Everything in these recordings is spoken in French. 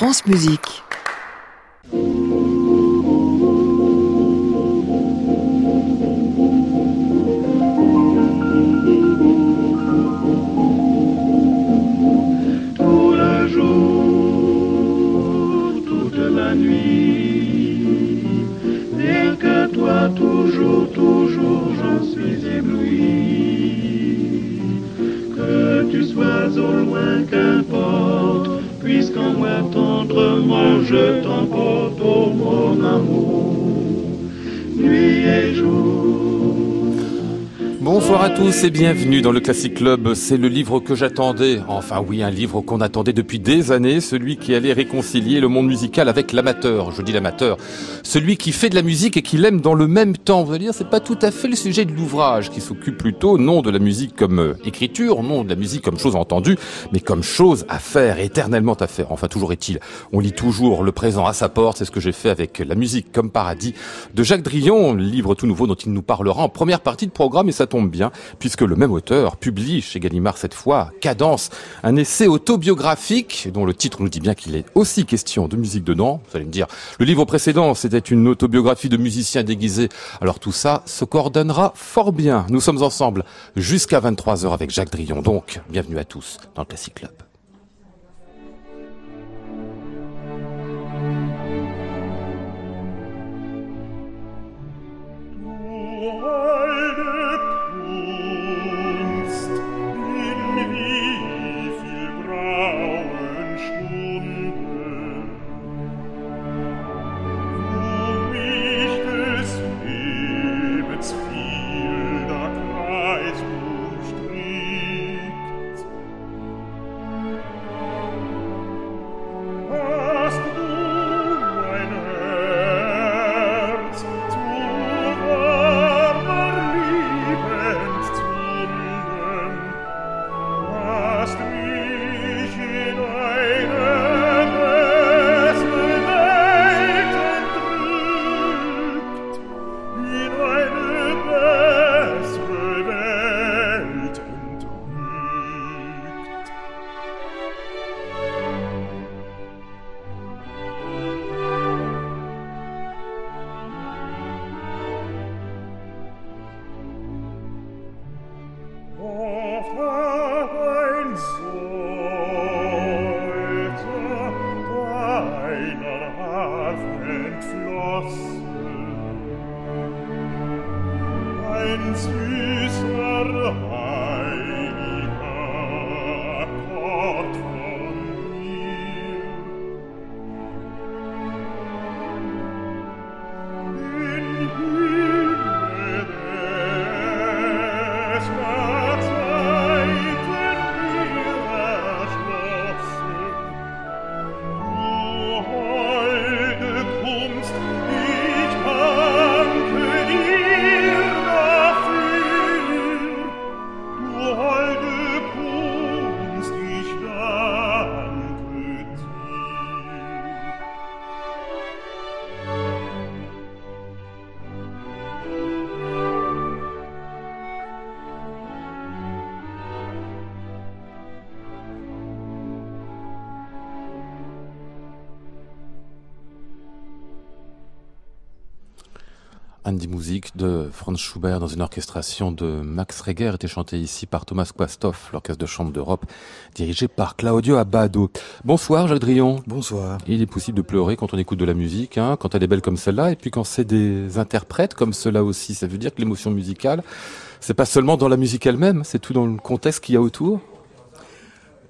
France Musique. Tous et bienvenue dans le Classic Club. C'est le livre que j'attendais. Enfin oui, un livre qu'on attendait depuis des années, celui qui allait réconcilier le monde musical avec l'amateur. Je dis l'amateur, celui qui fait de la musique et qui l'aime dans le même temps. Vous allez dire, c'est pas tout à fait le sujet de l'ouvrage, qui s'occupe plutôt non de la musique comme euh, écriture, non de la musique comme chose entendue, mais comme chose à faire, éternellement à faire. Enfin, toujours est-il, on lit toujours le présent à sa porte. C'est ce que j'ai fait avec la musique comme paradis de Jacques Drillon, livre tout nouveau dont il nous parlera en première partie de programme et ça tombe bien, puisque le même auteur publie chez Gallimard cette fois Cadence, un essai autobiographique dont le titre nous dit bien qu'il est aussi question de musique dedans. Vous allez me dire, le livre précédent c'était une autobiographie de musicien déguisé. Alors tout ça se coordonnera fort bien. Nous sommes ensemble jusqu'à 23h avec Jacques Drillon. Donc, bienvenue à tous dans le Classic Club. Andy Music de Franz Schubert dans une orchestration de Max Reger était chanté ici par Thomas Quastoff, l'orchestre de chambre d'Europe, dirigé par Claudio Abbado. Bonsoir Jacques Drillon. Bonsoir. Il est possible de pleurer quand on écoute de la musique, hein, quand elle est belle comme celle-là, et puis quand c'est des interprètes comme cela aussi. Ça veut dire que l'émotion musicale, c'est pas seulement dans la musique elle-même, c'est tout dans le contexte qu'il y a autour?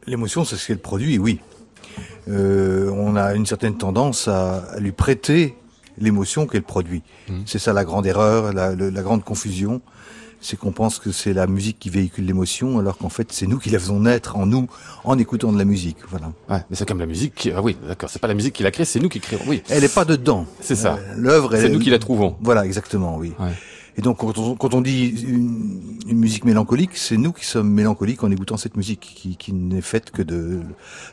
L'émotion, c'est ce qu'elle produit, oui. Euh, on a une certaine tendance à, à lui prêter l'émotion qu'elle produit. Mhm. C'est ça la grande erreur, la, le- la grande confusion. C'est qu'on pense que c'est la musique qui véhicule l'émotion, alors qu'en fait, c'est nous qui la faisons naître en nous, en écoutant de la musique. Voilà. Ouais, mais c'est comme la musique. qui- Ah oui, d'accord. C'est pas la musique qui l'a créée, c'est nous qui créons. Oui. Elle n'est pas dedans. C'est ça. Euh, L'œuvre, C'est nous qui la trouvons. Voilà, exactement, oui. Ouais. Et donc, quand on, quand on dit une, une musique mélancolique, c'est nous qui sommes mélancoliques en écoutant cette musique, qui, qui n'est faite que de,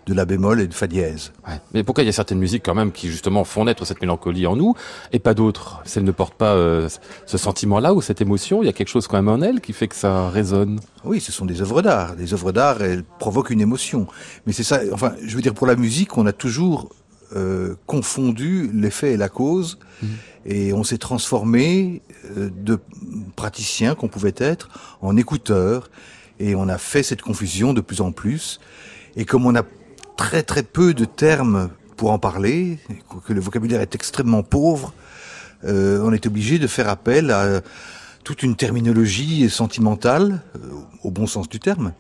de la bémol et de fa dièse. Ouais. Mais pourquoi il y a certaines musiques quand même qui justement font naître cette mélancolie en nous et pas d'autres? Si elles ne portent pas euh, ce sentiment-là ou cette émotion, il y a quelque chose quand même en elles qui fait que ça résonne? Oui, ce sont des œuvres d'art. Les œuvres d'art, elles provoquent une émotion. Mais c'est ça, enfin, je veux dire, pour la musique, on a toujours euh, confondu l'effet et la cause, mmh. Et on s'est transformé euh, de praticiens qu'on pouvait être en écouteurs, et on a fait cette confusion de plus en plus. Et comme on a très très peu de termes pour en parler, que le vocabulaire est extrêmement pauvre, euh, on est obligé de faire appel à toute une terminologie sentimentale, euh, au bon sens du terme,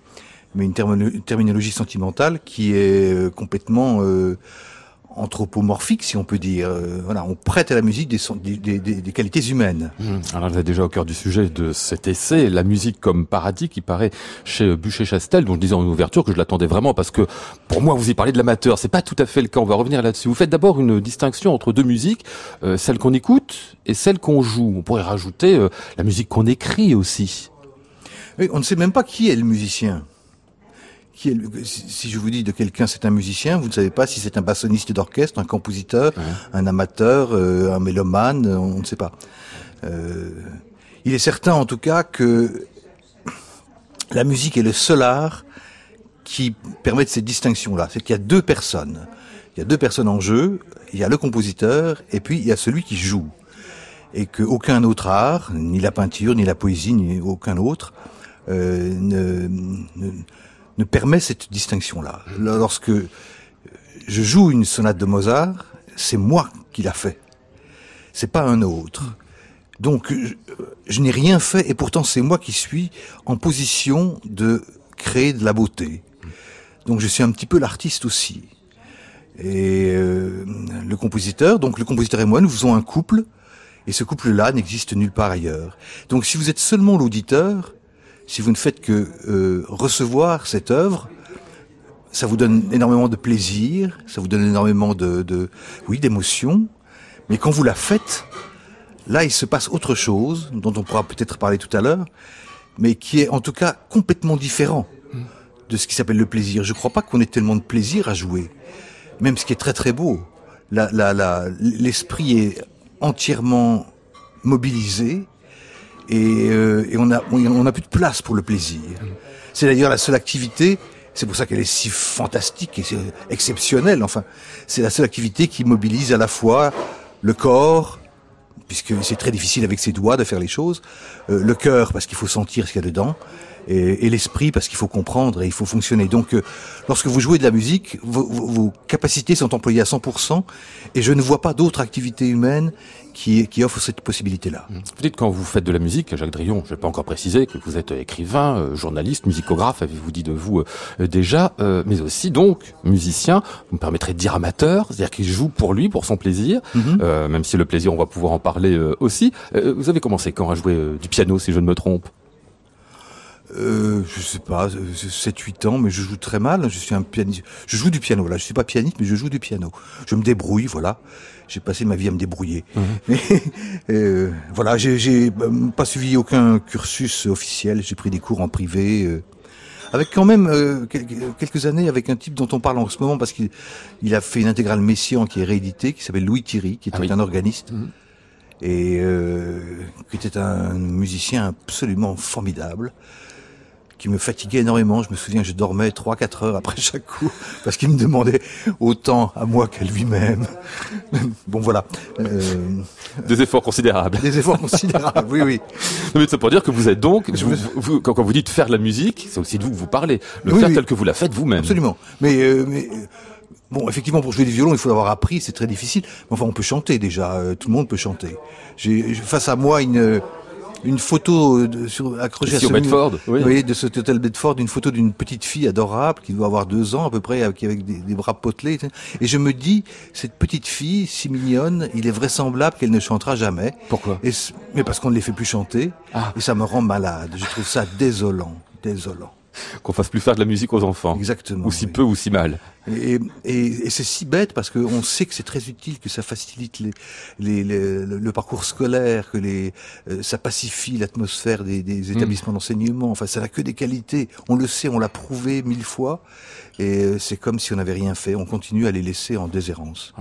mais une, terminologie sentimentale qui est euh, complètement anthropomorphique, si on peut dire. Euh, voilà, on prête à la musique des, des, des, des qualités humaines. Mmh. Alors vous êtes déjà au cœur du sujet de cet essai, la musique comme paradis, qui paraît chez Bûcher-Chastel, dont je disais en ouverture que je l'attendais vraiment parce que pour moi vous y parlez de l'amateur, c'est pas tout à fait le cas. On va revenir là-dessus. Vous faites d'abord une distinction entre deux musiques, euh, celle qu'on écoute et celle qu'on joue. On pourrait rajouter euh, la musique qu'on écrit aussi. Oui, on ne sait même pas qui est le musicien si je vous dis de quelqu'un c'est un musicien, vous ne savez pas si c'est un bassoniste d'orchestre, un compositeur, un amateur, euh, un mélomane, on, ne sait pas. Euh, il est certain en tout cas que la musique est le seul art qui permet cette distinction-là. C'est qu'il y a deux personnes. Il y a deux personnes en jeu. Il y a le compositeur et puis il y a celui qui joue. Et qu'aucun autre art, ni la peinture, ni la poésie, ni aucun autre, euh, ne, ne ne permet cette distinction-là. Lorsque je joue une sonate de Mozart, c'est moi qui l'a fait. C'est pas un autre. Donc, je, n'ai rien fait et pourtant c'est moi qui suis en position de créer de la beauté. Donc, je suis un petit peu l'artiste aussi. Et euh, le compositeur, donc le compositeur et moi, nous faisons un couple, et ce couple-là n'existe nulle part ailleurs. Donc, si vous êtes seulement l'auditeur, si vous ne faites que euh, recevoir cette œuvre, ça vous donne énormément de plaisir, ça vous donne énormément de, oui, d'émotion. Mais quand vous la faites, là, il se passe autre chose, dont on pourra peut-être parler tout à l'heure, mais qui est en tout cas complètement différent de ce qui s'appelle le plaisir. Je ne crois pas qu'on ait tellement de plaisir à jouer, même ce qui est très très beau. L'esprit est entièrement mobilisé, et, euh, et on a on n'a plus de place pour le plaisir. C'est d'ailleurs la seule activité. C'est pour ça qu'elle est si fantastique et exceptionnelle. Enfin, c'est la seule activité qui mobilise à la fois le corps, puisque c'est très difficile avec ses doigts de faire les choses, euh, le cœur parce qu'il faut sentir ce qu'il y a dedans, et, l'esprit parce qu'il faut comprendre et il faut fonctionner. Donc, euh, lorsque vous jouez de la musique, vos, vos, capacités sont employées à 100%, et je ne vois pas d'autre activité humaine qui, qui offre cette possibilité-là. Vous dites quand vous faites de la musique, Jacques Drillon, je ne vais pas encore préciser que vous êtes écrivain, euh, journaliste, musicographe, avez-vous dit de vous euh, déjà, mais aussi donc musicien, vous me permettrez de dire amateur, c'est-à-dire qu'il joue pour lui, pour son plaisir, mm-hmm. même si le plaisir, on va pouvoir en parler aussi. vous avez commencé quand à jouer du piano, si je ne me trompe? Euh, je sais pas, 7-8 ans, mais je joue très mal. Je suis un pianiste. Je joue du piano, voilà. Je suis pas pianiste, mais je joue du piano. Je me débrouille, voilà. J'ai passé ma vie à me débrouiller. Mmh. euh, voilà, j'ai euh, pas suivi aucun cursus officiel. J'ai pris des cours en privé. Euh, avec quand même euh, quelques années avec un type dont on parle en ce moment parce qu'il il a fait une intégrale Messiaen qui est rééditée, qui s'appelle Louis Thierry, qui était ah un organiste. Mmh. Et qui était un musicien absolument formidable qui me fatiguait énormément. Je me souviens, je dormais 3-4 heures après chaque coup, parce qu'il me demandait autant à moi qu'à lui-même. bon, voilà. Euh, des efforts considérables. Des efforts considérables, oui, oui. mais c'est pour dire que vous êtes donc, vous, quand, vous dites faire la musique, c'est aussi de vous que vous parlez. Le faire tel que vous la faites vous-même. Absolument. Mais, euh, mais Bon, effectivement, pour jouer du violon, il faut l'avoir appris, c'est très difficile. Mais enfin, on peut chanter déjà. Euh, tout le monde peut chanter. J'ai face à moi une une photo euh, de, sur, accrochée à ce Bedford, oui. voyez, de cet hôtel Bedford, une photo d'une petite fille adorable qui doit avoir deux ans à peu près, avec, avec des, bras potelés. Et je me dis, cette petite fille si mignonne, il est vraisemblable qu'elle ne chantera jamais. Pourquoi? Et, Mais parce qu'on ne les fait plus chanter. Ah. Et ça me rend malade. Je trouve ça désolant, désolant qu'on fasse plus faire de la musique aux enfants. Exactement. Ou si peu ou si mal. Et, et, c'est si bête parce qu'on sait que c'est très utile, que ça facilite les, les, le parcours scolaire, que les, euh, ça pacifie l'atmosphère des, des, mm. établissements d'enseignement. Enfin, ça n'a que des qualités. On le sait, on l'a prouvé mille fois. Et euh, c'est comme si on n'avait rien fait. On continue à les laisser en déshérence.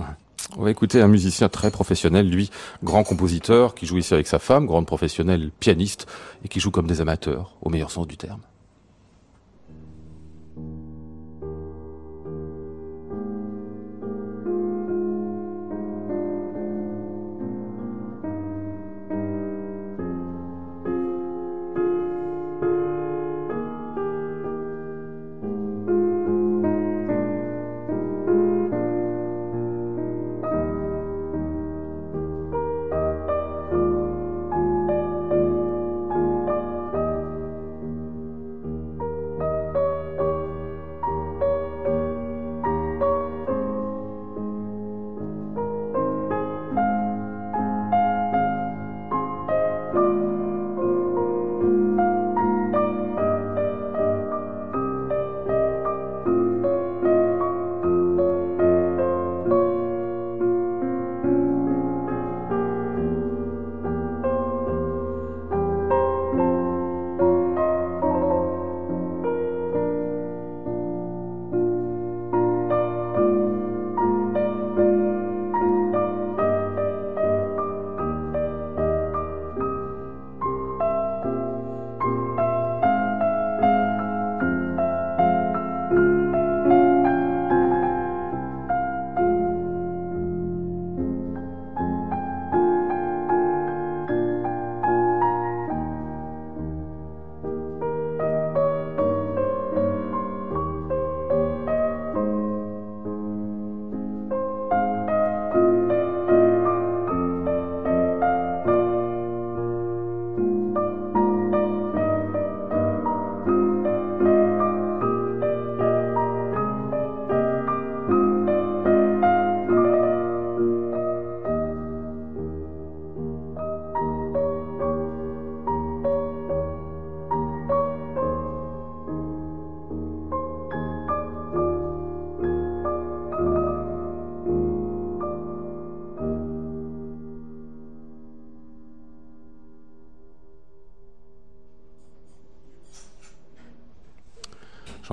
On va écouter un musicien très professionnel, lui, grand compositeur, qui joue ici avec sa femme, grande professionnelle, pianiste, et qui joue comme des amateurs, au meilleur sens du terme.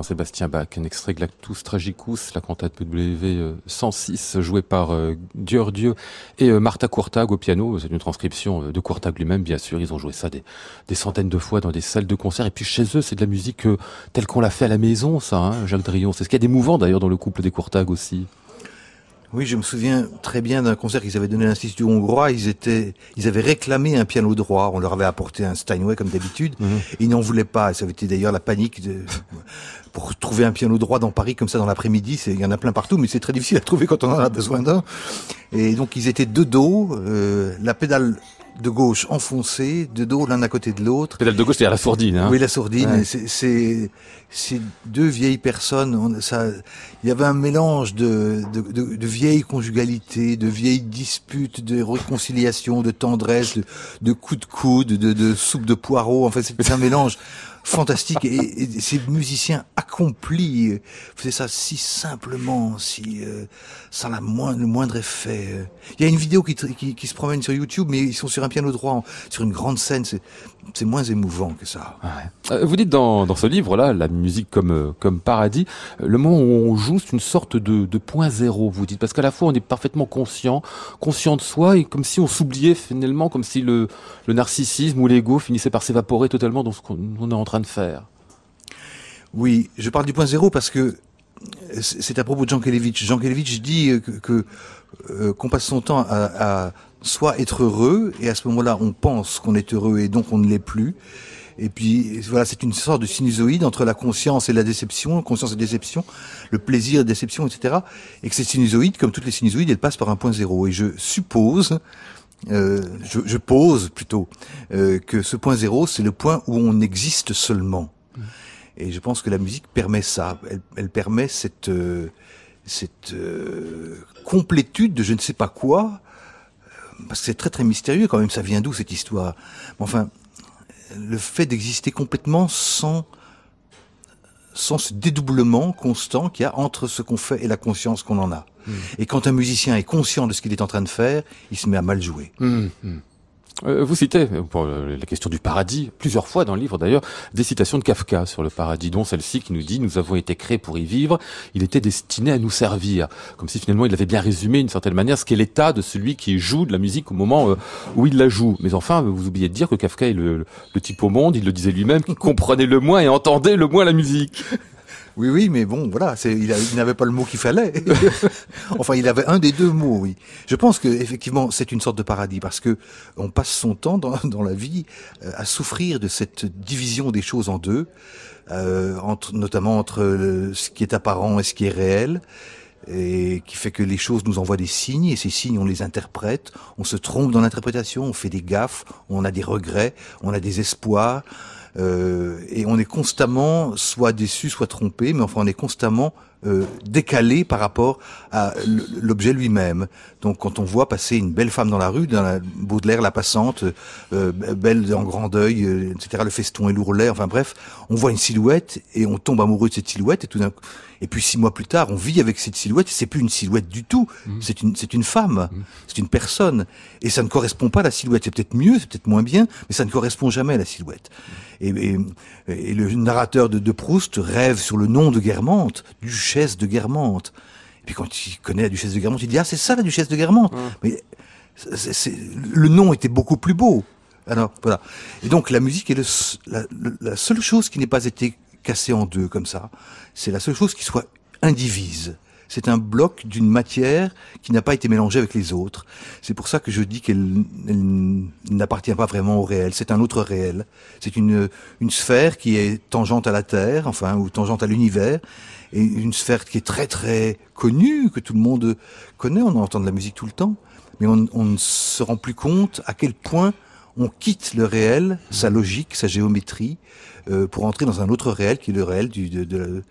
Jean-Sébastien Bach, un extrait Glactus Tragicus, la cantate WV 106, jouée par euh, Dieu Dieu et euh, Martha Courtag au piano. C'est une transcription euh, de Courtag lui-même, bien sûr. Ils ont joué ça des, centaines de fois dans des salles de concert. Et puis chez eux, c'est de la musique telle qu'on l'a fait à la maison, ça, hein, Jacques Drillon. C'est ce qu'il y a d'émouvant d'ailleurs dans le couple des Courtag aussi. Oui, je me souviens très bien d'un concert qu'ils avaient donné à l'Institut hongrois. Ils étaient, ils avaient réclamé un piano droit. On leur avait apporté un Steinway comme d'habitude. Mhm. Ils n'en voulaient pas. Et ça avait été d'ailleurs la panique de, pour trouver un piano droit dans Paris comme ça dans l'après-midi. Il y en a plein partout, mais c'est très difficile à trouver quand on en a besoin d'un. Et donc ils étaient de dos. Euh, la pédale de gauche enfoncée, de dos l'un à côté de l'autre. Pédale de gauche, c'est à la sourdine. Hein oui, la sourdine. C'est ces deux vieilles personnes. ça, il y avait un mélange de, de, de, de vieilles conjugalités, de vieilles disputes, de réconciliation, de tendresse, de, de coups de coude, de, de soupe de poireaux. En fait, c'est un mélange fantastique. Et, ces musiciens accomplis faisaient ça si simplement, si euh, sans la moindre, le moindre effet. Il y a une vidéo qui, qui, qui, se promène sur YouTube, mais ils sont sur un piano droit, sur une grande scène. C'est moins émouvant que ça. Euh, vous dites dans, dans ce livre-là, la musique comme euh, comme paradis, le moment où on joue, c'est une sorte de, de point zéro. Vous dites parce qu'à la fois on est parfaitement conscient, conscient de soi, et comme si on s'oubliait finalement, comme si le, le narcissisme ou l'ego finissait par s'évaporer totalement dans ce qu'on est en train de faire. Oui, je parle du point zéro parce que c'est à propos de Jean Kelevitch. Jean Kelevitch dit que euh, qu'on passe son temps à, à, soit être heureux et à ce moment-là on pense qu'on est heureux et donc on ne l'est plus. Et puis voilà, c'est une sorte de sinusoïde entre la conscience et la déception, conscience et déception, le plaisir et déception, etc. Et que cette sinusoïde, comme toutes les sinusoïdes, elle passe par un point zéro. Et je suppose euh, je, je, pose plutôt euh, que ce point zéro, c'est le point où on existe seulement. Et je pense que la musique permet ça. Elle, elle permet cette euh, cette euh, complétude de je ne sais pas quoi, parce que c'est très très mystérieux quand même. Ça vient d'où cette histoire? Enfin, le fait d'exister complètement sans sans ce dédoublement constant qu'il y a entre ce qu'on fait et la conscience qu'on en a. Hmm. Et quand un musicien est conscient de ce qu'il est en train de faire, il se met à mal jouer. Hmm, hmm. Vous citez, pour la question du paradis, plusieurs fois dans le livre d'ailleurs, des citations de Kafka sur le paradis, dont celle-ci qui nous dit « Nous avons été créés pour y vivre, il était destiné à nous servir ». Comme si finalement il avait bien résumé d'une certaine manière ce qu'est l'état de celui qui joue de la musique au moment euh, où il la joue. Mais enfin, vous oubliez de dire que Kafka est le, le type au monde, il le disait lui-même, qui comprenait le moins et entendait le moins la musique. Oui, oui, mais bon, voilà, c'est, il, n'avait pas le mot qu'il fallait. enfin, il avait un des deux mots, oui. Je pense que effectivement, c'est une sorte de paradis parce que on passe son temps dans, dans la vie euh, à souffrir de cette division des choses en deux, euh, entre, notamment entre ce qui est apparent et ce qui est réel et qui fait que les choses nous envoient des signes et ces signes on les interprète, on se trompe dans l'interprétation, on fait des gaffes, on a des regrets, on a des espoirs, euh, et on est constamment soit déçu, soit trompé, mais enfin on est constamment euh, décalé par rapport à l'objet lui-même. Donc quand on voit passer une belle femme dans la rue, dans la Baudelaire, la passante, euh, belle en grand deuil, euh, etc., le feston et l'ourlet, enfin bref, on voit une silhouette et on tombe amoureux de cette silhouette et tout d'un coup, et puis six mois plus tard, on vit avec cette silhouette. C'est plus une silhouette du tout. Mmh. C'est une, c'est une femme. Mmh. C'est une personne. Et ça ne correspond pas à la silhouette. C'est peut-être mieux, c'est peut-être moins bien, mais ça ne correspond jamais à la silhouette. Et, et, et, le narrateur de, de, Proust rêve sur le nom de Guermantes, duchesse de Guermantes. Et puis quand il connaît la duchesse de Guermantes, il dit ah c'est ça la duchesse de Guermantes. Mmh. Mais c'est, le nom était beaucoup plus beau. Alors voilà. Et donc la musique est le, la, la seule chose qui n'ait pas été cassé en deux comme ça. C'est la seule chose qui soit indivise. C'est un bloc d'une matière qui n'a pas été mélangée avec les autres. C'est pour ça que je dis qu'elle n'appartient pas vraiment au réel. C'est un autre réel. C'est une, une sphère qui est tangente à la Terre, enfin, ou tangente à l'univers, et une sphère qui est très très connue, que tout le monde connaît. On entend de la musique tout le temps, mais on, on ne se rend plus compte à quel point on quitte le réel, sa logique, sa géométrie, euh, pour entrer dans un autre réel qui est le réel du, de, de,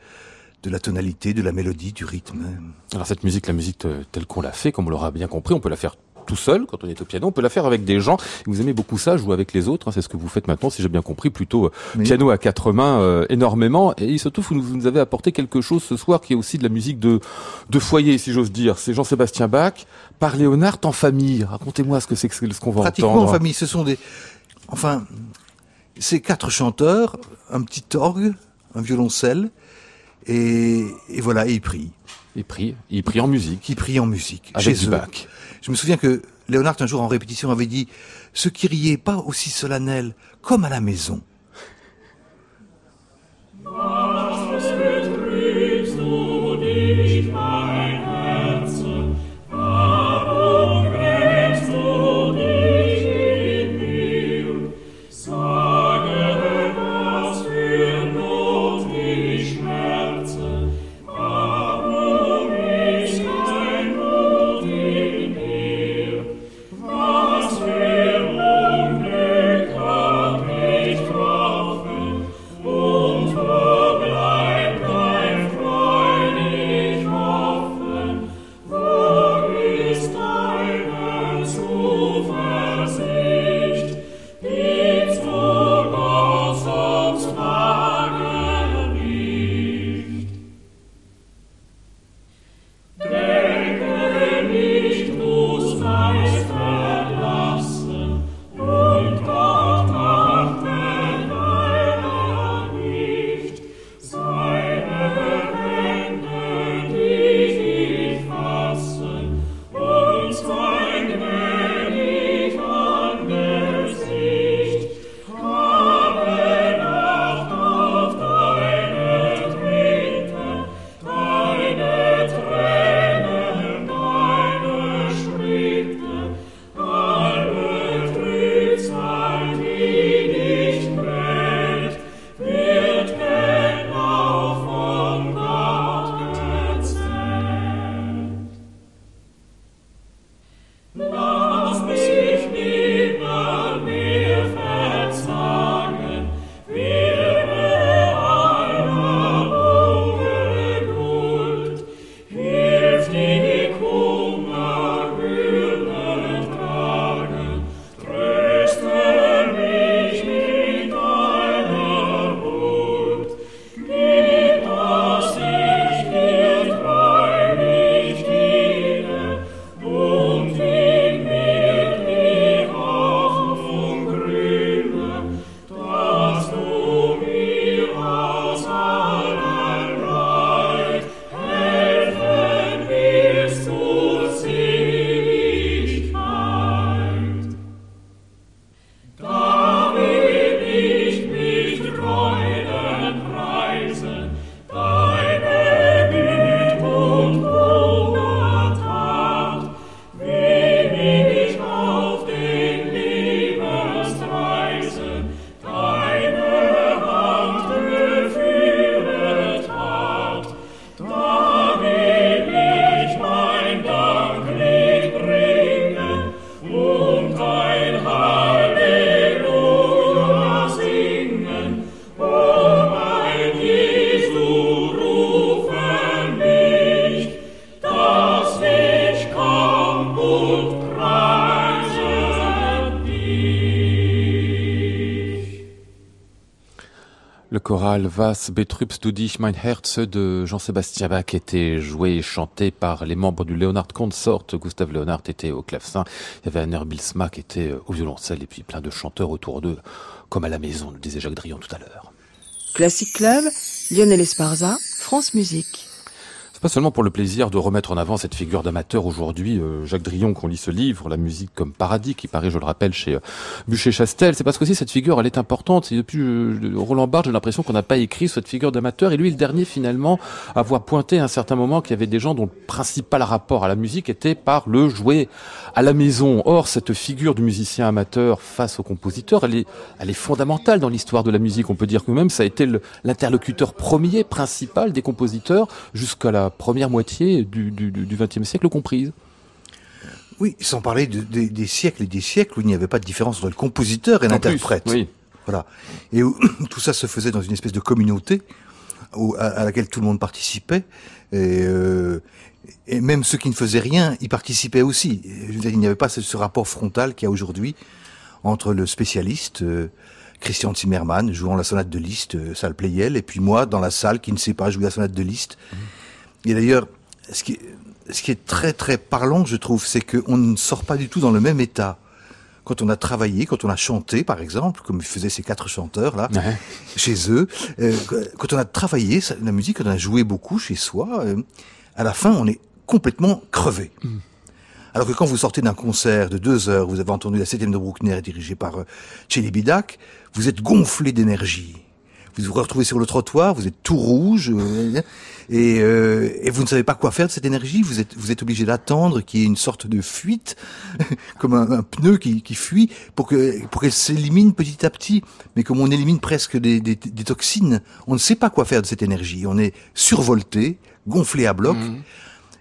de, la tonalité, de la mélodie, du rythme. Alors cette musique, la musique telle qu'on l'a fait, comme on l'aura bien compris, on peut la faire tout seul quand on est au piano, on peut la faire avec des gens. Vous aimez beaucoup ça, jouer avec les autres, hein, c'est ce que vous faites maintenant, si j'ai bien compris, plutôt euh, piano à quatre mains euh, énormément. Et surtout, vous nous, vous nous, avez apporté quelque chose ce soir qui est aussi de la musique de, de foyer, si j'ose dire. C'est Jean-Sébastien Bach par Léonard en famille. Racontez-moi ce que c'est ce qu'on va Pratiquement entendre. en famille, ce sont des... Enfin, c'est quatre chanteurs, un petit orgue, un violoncelle, Et, voilà, il prie. Il prie, il prie en musique. Il prie en musique. Avec chez du Je me souviens que Léonard, un jour en répétition, avait dit Ce qui riait pas aussi solennel comme à la maison. Was betrübst du dich, mein Herz de Jean-Sébastien Bach était joué et chanté par les membres du Leonard Consort. Gustave Leonard était au clavecin. Il y avait Anner Bilsma qui était au violoncelle et puis plein de chanteurs autour d'eux, comme à la maison, le disait Jacques Drion tout à l'heure. Classic Club, Lionel Esparza, France Musique pas seulement pour le plaisir de remettre en avant cette figure d'amateur aujourd'hui, euh, Jacques Drillon, qu'on lit ce livre, La musique comme paradis, qui paraît, je le rappelle, chez euh, Bûcher-Chastel. C'est parce que aussi cette figure, elle est importante. Et depuis euh, Roland Barthes, j'ai l'impression qu'on n'a pas écrit cette figure d'amateur. Et lui, le dernier, finalement, à avoir pointé à un certain moment qu'il y avait des gens dont le principal rapport à la musique était par le jouer à la maison. Or, cette figure du musicien amateur face au compositeur, elle est, elle est fondamentale dans l'histoire de la musique. On peut dire que même ça a été l'interlocuteur premier, principal des compositeurs jusqu'à la première moitié du XXe siècle comprise. Oui, sans parler des siècles et des siècles où il n'y avait pas de différence entre le compositeur et l'interprète. Oui. Voilà. Et où tout ça se faisait dans une espèce de communauté à, laquelle tout le monde participait. Et, euh, et, même ceux qui ne faisaient rien, y participaient aussi. Je veux dire, il n'y avait pas ce, rapport frontal qu'il y a aujourd'hui entre le spécialiste, euh, Christian Zimmermann, jouant la sonate de Liszt, euh, salle Playel, et puis moi, dans la salle, qui ne sait pas jouer la sonate de Liszt. Mmh. Et d'ailleurs, ce qui, est, ce qui est très très parlant, je trouve, c'est qu'on ne sort pas du tout dans le même état quand on a travaillé, quand on a chanté, par exemple, comme faisaient ces quatre chanteurs là, chez eux, euh, quand on a travaillé la musique, quand on a joué beaucoup chez soi, euh, à la fin, on est complètement crevé. Mm. Alors que quand vous sortez d'un concert de deux heures, vous avez entendu la septième de Bruckner dirigée par euh, Bidak, vous êtes gonflé d'énergie. Vous vous retrouvez sur le trottoir, vous êtes tout rouge euh, et, euh, et, vous ne savez pas quoi faire de cette énergie. Vous êtes, vous êtes obligé d'attendre qu'il y ait une sorte de fuite, comme un, un, pneu qui, qui fuit, pour que pour qu'elle s'élimine petit à petit. Mais comme on élimine presque des, des, des, toxines, on ne sait pas quoi faire de cette énergie. On est survolté, gonflé à bloc. Mmh.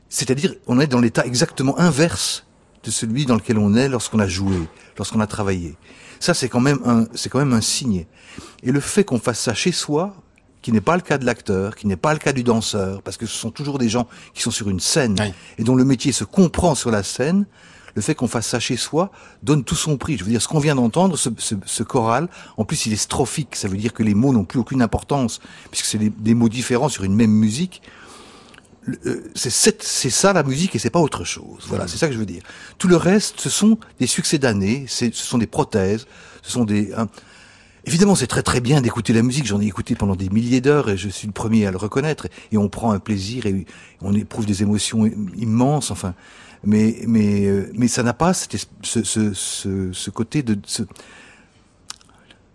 C'est-à-dire, on est dans l'état exactement inverse de celui dans lequel on est lorsqu'on a joué, lorsqu'on a travaillé. Ça, c'est quand même un, c'est quand même un signe. Et le fait qu'on fasse ça chez soi, qui n'est pas le cas de l'acteur, qui n'est pas le cas du danseur, parce que ce sont toujours des gens qui sont sur une scène et dont le métier se comprend sur la scène. Le fait qu'on fasse ça chez soi donne tout son prix. Je veux dire, ce qu'on vient d'entendre, ce, ce, ce, choral, en plus il est strophique, ça veut dire que les mots n'ont plus aucune importance, puisque c'est des, des mots différents sur une même musique. Euh, c'est ça la musique et c'est pas autre chose. Voilà, c'est ça que je veux dire. Tout le reste, ce sont des succès d'années, ce sont des prothèses, ce sont des. Évidemment, c'est très très bien d'écouter la musique. J'en ai écouté pendant des milliers d'heures et je suis le premier à le reconnaître. Et on prend un plaisir et on éprouve des émotions immenses. Enfin, mais mais euh, mais ça n'a pas ce, ce, ce, ce côté de ce,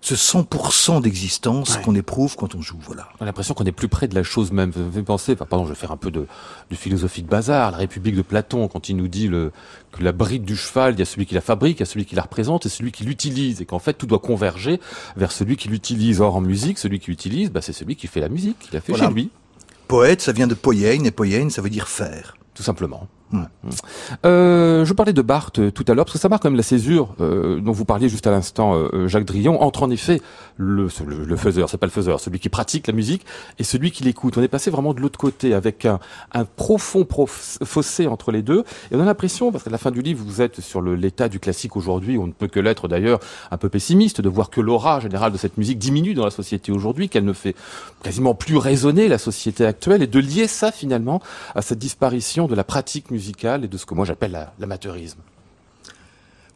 ce 100% d'existence qu'on éprouve quand on joue. Voilà. On a l'impression qu'on est plus près de la chose même. Vous me penser, enfin, pardon, je vais faire un peu de, de, philosophie de bazar, la République de Platon, quand il nous dit le, que la bride du cheval, il y a celui qui la fabrique, il y a celui qui la représente et celui qui l'utilise, et qu'en fait tout doit converger vers celui qui l'utilise. Or en musique, celui qui l'utilise, bah, c'est celui qui fait la musique, qui l'a fait chez lui. Poète, ça vient de poiein, et poiein, ça veut dire faire. Tout simplement. Euh, je parlais de Barthes euh, tout à l'heure, parce que ça marque quand même la césure euh, dont vous parliez juste à l'instant, euh, Jacques Drillon, entre en effet le, le, le faiseur, c'est pas le faiseur, celui qui pratique la musique, et celui qui l'écoute. On est passé vraiment de l'autre côté, avec un, un profond prof, fossé entre les deux, et on a l'impression, parce qu'à la fin du livre, vous êtes sur l'état du classique aujourd'hui, on ne peut que l'être d'ailleurs un peu pessimiste, de voir que l'aura générale de cette musique diminue dans la société aujourd'hui, qu'elle ne fait quasiment plus résonner la société actuelle, et de lier ça finalement à cette disparition de la pratique musicale et de ce que moi j'appelle l'amateurisme.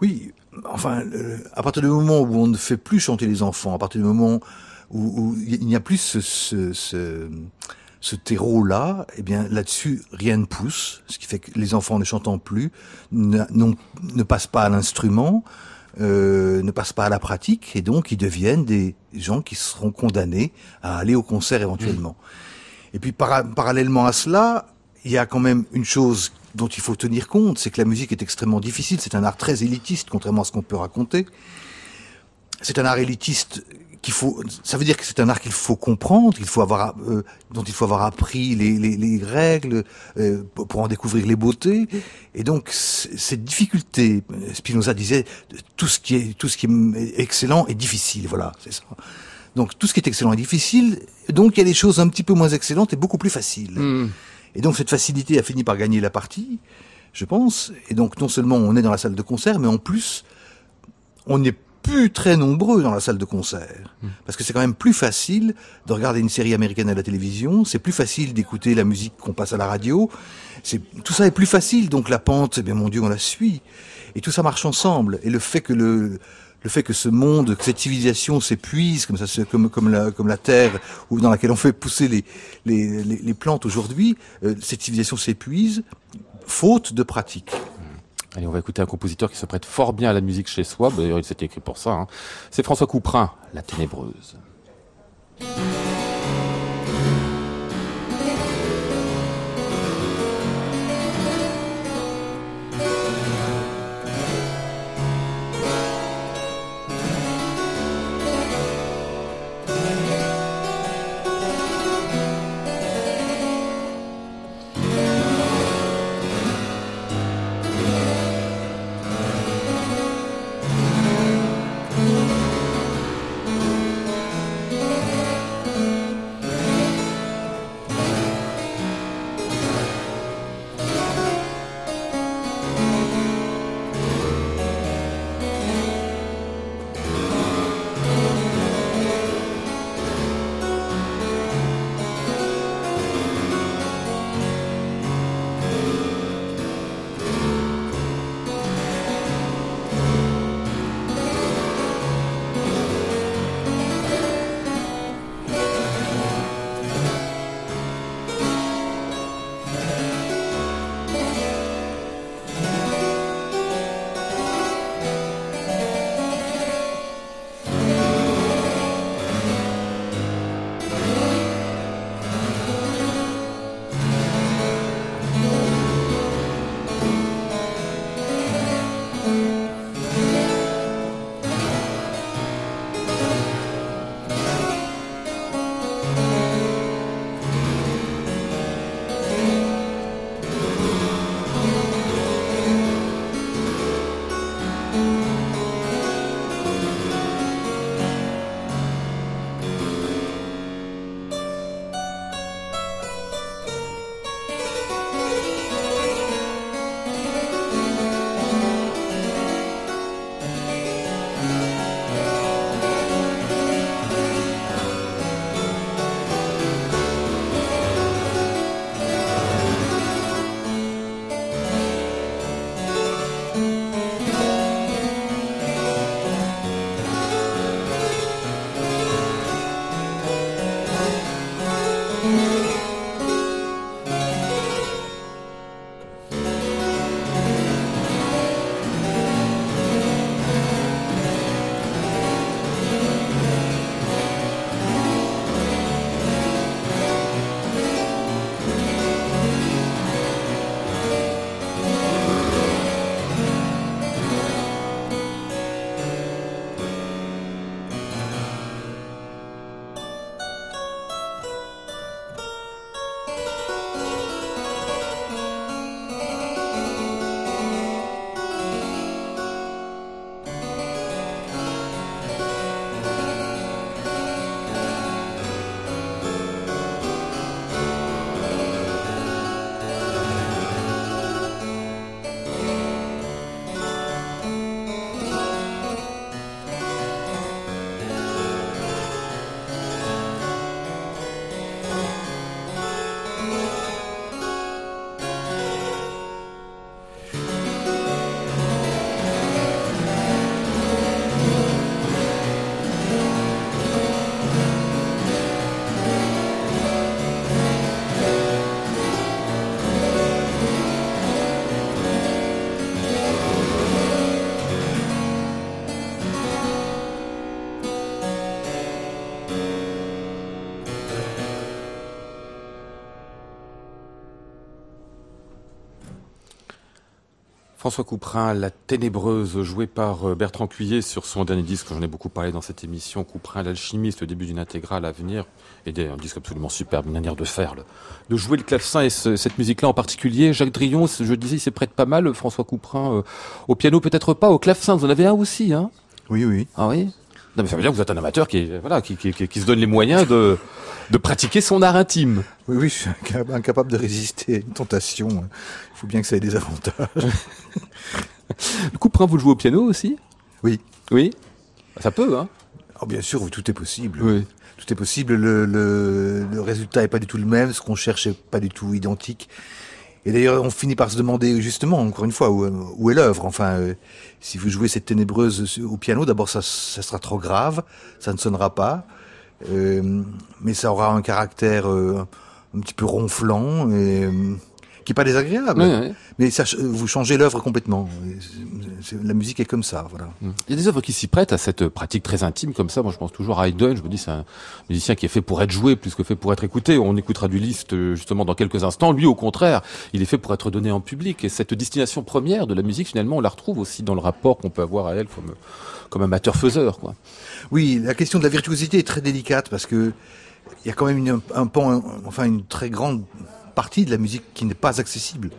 Oui, enfin, euh, à partir du moment où on ne fait plus chanter les enfants, à partir du moment où, il n'y a plus ce, ce, ce, terreau-là, eh bien là-dessus rien ne pousse, ce qui fait que les enfants ne chantant plus, ne, ne passent pas à l'instrument, euh, ne passent pas à la pratique, et donc ils deviennent des gens qui seront condamnés à aller au concert éventuellement. Mmh. Et puis parallèlement à cela, il y a quand même une chose dont il faut tenir compte, c'est que la musique est extrêmement difficile. C'est un art très élitiste, contrairement à ce qu'on peut raconter. C'est un art élitiste qu'il faut. Ça veut dire que c'est un art qu'il faut comprendre, qu'il faut avoir, euh, dont il faut avoir appris les, les, les règles euh, pour en découvrir les beautés. Et donc cette difficulté, Spinoza disait, tout ce qui est tout ce qui est excellent est difficile. Voilà, c'est ça. Donc tout ce qui est excellent est difficile. Donc il y a des choses un petit peu moins excellentes et beaucoup plus faciles. Hmm. Et donc cette facilité a fini par gagner la partie, je pense. Et donc non seulement on est dans la salle de concert, mais en plus on n'est plus très nombreux dans la salle de concert. Hmm. Parce que c'est quand même plus facile de regarder une série américaine à la télévision, c'est plus facile d'écouter la musique qu'on passe à la radio. C'est tout ça est plus facile, donc la pente, eh bien mon Dieu, on la suit. Et tout ça marche ensemble. Et le fait que le le fait que ce monde, que cette civilisation s'épuise, comme ça, comme, comme, la, comme la terre ou dans laquelle on fait pousser les, les, les, plantes aujourd'hui, euh, cette civilisation s'épuise, faute de pratique. Mmh. Allez, on va écouter un compositeur qui se prête fort bien à la musique chez soi. D'ailleurs, il s'est écrit pour ça. Hein. C'est François Couperin, La Ténébreuse. François Couperin, La Ténébreuse, jouée par euh, Bertrand Cuillet sur son dernier disque, j'en ai beaucoup parlé dans cette émission, Couperin, l'alchimiste, le début d'une intégrale à venir, et un disque absolument superbe, une manière de faire, de jouer le clavecin et cette musique-là en particulier. Jacques Drillon, je disais, il s'est prête pas mal, François Couperin, euh, au piano peut-être pas, au clavecin, vous en avez un aussi, hein? Oui, oui. Ah oui? Non, mais ça veut dire que vous êtes un amateur qui, voilà, qui, qui, qui, se donne les moyens de, de pratiquer son art intime. Oui, oui, je suis incapable de résister à une tentation. Il faut bien que ça ait des avantages. du coup, vous le jouez au piano aussi? Oui. Oui? Ça peut, hein? Oh, Bien sûr, tout est possible. Oui. Tout est possible. Le, le, le résultat est pas du tout le même. Ce qu'on cherche n'est pas du tout identique. Et d'ailleurs, on finit par se demander justement, encore une fois, où, est l'œuvre? Enfin, euh, si vous jouez cette ténébreuse au piano, d'abord ça, sera trop grave, ça ne sonnera pas, euh, mais ça aura un caractère euh, un petit peu ronflant qui est pas désagréable. Mais ça, vous changez l'œuvre complètement. la musique est comme ça, voilà. Mmh. Il y a des œuvres qui s'y prêtent à cette pratique très intime comme ça. Moi, je pense toujours à Haydn. Je me dis, c'est un musicien qui est fait pour être joué plus que fait pour être écouté. On écoutera du liste justement dans quelques instants. Lui, au contraire, il est fait pour être donné en public. Et cette destination première de la musique, finalement, on la retrouve aussi dans le rapport qu'on peut avoir à elle comme comme amateur-faiseur, quoi. Oui, la question de la virtuosité est très délicate parce que il y a quand même une, un pan, enfin une très grande partie de la musique qui n'est pas accessible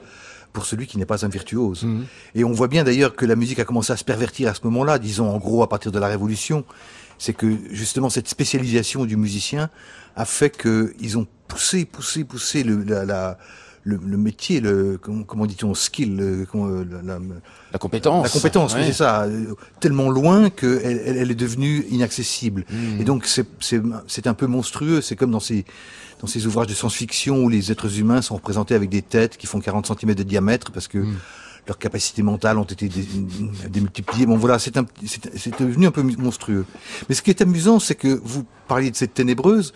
pour celui qui n'est pas un virtuose. Mhm. Et on voit bien d'ailleurs que la musique a commencé à se pervertir à ce moment-là, disons en gros à partir de la Révolution. C'est que justement cette spécialisation du musicien a fait qu'ils ont poussé, poussé, poussé le, la, la le, le, métier, le comment, dit-on, skill, le, la, la, compétence. La compétence, c'est ça, tellement loin qu'elle elle, elle est devenue inaccessible. Mhm. Et donc c'est un peu monstrueux. C'est comme dans ces dans ces ouvrages de science-fiction où les êtres humains sont représentés avec des têtes qui font 40 cm de diamètre parce que mm. leurs capacités mentales ont été démultipliées. Bon voilà, c'est devenu un peu monstrueux. Mais ce qui est amusant, c'est que vous parliez de cette ténébreuse.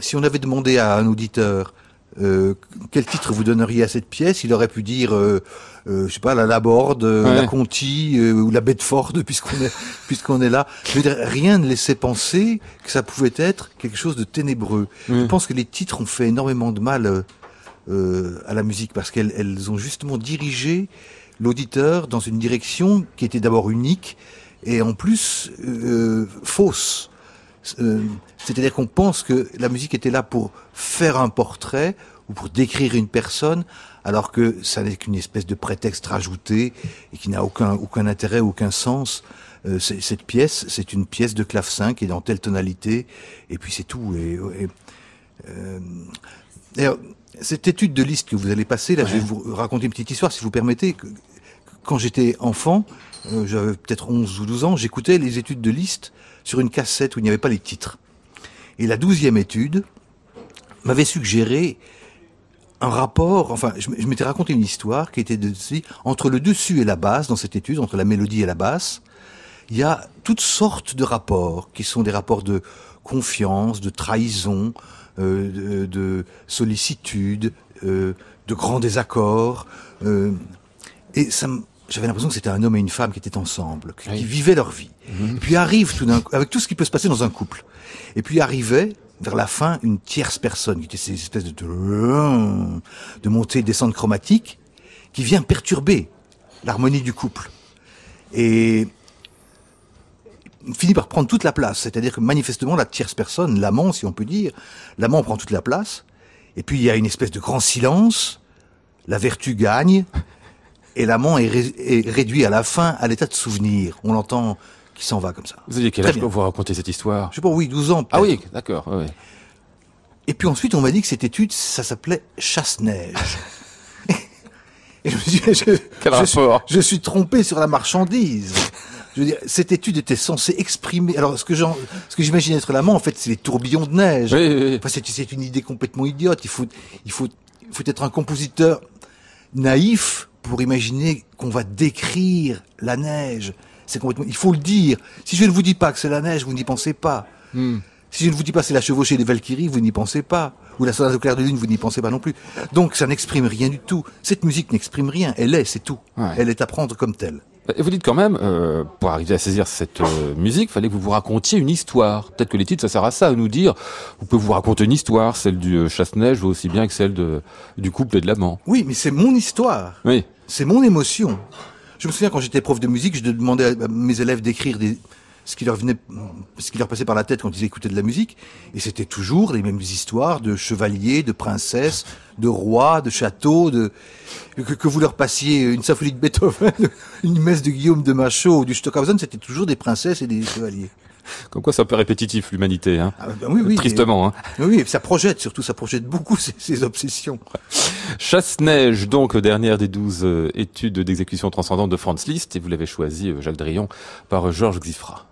Si on avait demandé à un auditeur euh, quel titre vous donneriez à cette pièce? Il aurait pu dire, euh, euh, je sais pas, la Laborde, euh, la Conti euh, ou la Bedford, puisqu'on est puisqu'on est là. Je veux dire, rien ne laissait penser que ça pouvait être quelque chose de ténébreux. Je pense que les titres ont fait énormément de mal à la musique parce qu'elles elles ont justement dirigé l'auditeur dans une direction qui était d'abord unique et en plus fausse. C'est-à-dire qu'on pense que la musique était là pour faire un portrait ou pour décrire une personne, alors que ça n'est qu'une espèce de prétexte rajouté et qui n'a aucun, aucun intérêt, aucun sens. Euh, cette pièce, c'est une pièce de clavecin qui est dans telle tonalité, et puis c'est tout. Et, euh, cette étude de liste que vous allez passer, là, je vais vous raconter une petite histoire, si vous permettez. Quand j'étais enfant, euh, j'avais peut-être 11 ou 12 ans, j'écoutais les études de liste sur une cassette où il n'y avait pas les titres. Et la douzième étude m'avait suggéré un rapport, enfin, je, m'étais raconté une histoire qui était de, entre le dessus et la basse, dans cette étude, entre la mélodie et la basse, il y a toutes sortes de rapports, qui sont des rapports de confiance, de trahison, euh, de, sollicitude, euh, de grands désaccords. Euh, et ça j'avais l'impression que c'était un homme et une femme qui étaient ensemble, qui, vivaient leur vie. Mhm. Et puis arrive tout d'un avec tout ce qui peut se passer dans un couple. Et puis arrivait vers la fin une tierce personne qui était ces espèces de de montée et descente chromatique qui vient perturber l'harmonie du couple et finit par prendre toute la place c'est-à-dire que manifestement la tierce personne l'amant si on peut dire l'amant prend toute la place et puis il y a une espèce de grand silence la vertu gagne et l'amant est, est réduit à la fin à l'état de souvenir on l'entend qui s'en va comme ça. Vous aviez quel âge pour vous raconter cette histoire Je sais pas, oui, 12 ans. Ah oui, d'accord. Et puis ensuite, on m'a dit que cette étude, ça s'appelait chasse-neige. Et je me suis, je, Quel je, suis, je suis trompé sur la marchandise. Je veux dire, cette étude était censée exprimer. Alors, ce que ce que j'imagine être l'amant, en fait, c'est les tourbillons de neige. Oui, oui, Enfin, c'est une idée complètement idiote. Il faut, il faut, il faut être un compositeur naïf pour imaginer qu'on va décrire la neige. C'est complètement. Il faut le dire. Si je ne vous dis pas que c'est la neige, vous n'y pensez pas. Hmm. Si je ne vous dis pas c'est la chevauchée des Valkyries, vous n'y pensez pas. Ou la sonate au clair de lune, vous n'y pensez pas non plus. Donc ça n'exprime rien du tout. Cette musique n'exprime rien. Elle est, c'est tout. Elle est à prendre comme telle. Et vous dites quand même, euh, pour arriver à saisir cette euh, musique, fallait que vous vous racontiez une histoire. Peut-être que les titres, ça sert à ça, à nous dire, vous pouvez vous raconter une histoire, celle du euh, chasse-neige, aussi bien que celle de, du couple et de l'amant. Oui, mais c'est mon histoire. Oui. C'est mon émotion. Je me souviens quand j'étais prof de musique, je demandais à mes élèves d'écrire des, ce qui leur venait, ce qui leur passait par la tête quand ils écoutaient de la musique. Et c'était toujours les mêmes histoires de chevaliers, de princesses, de rois, de châteaux, de, que, vous leur passiez une symphonie de Beethoven, une messe de Guillaume de Machaut ou du Stockhausen, c'était toujours des princesses et des chevaliers. Comme quoi, c'est un peu répétitif l'humanité, hein. Ah, ben oui, oui, Tristement, hein. Oui, ça projette surtout, ça projette beaucoup ces, ces obsessions. Chasse-neige, donc, dernière des douze euh, études d'exécution transcendante de Franz Liszt, et vous l'avez choisi, euh, Jacques Drillon, par Georges Xifra.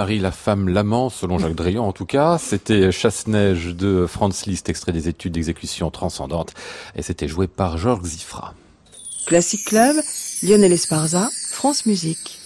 Le mari, la femme, l'amant, selon Jacques Drian en tout cas. C'était Chasse-Neige de Franz Liszt, extrait des études d'exécution transcendante. Et c'était joué par Georges Zifra. Classic Club, Lionel Esparza, France Musique.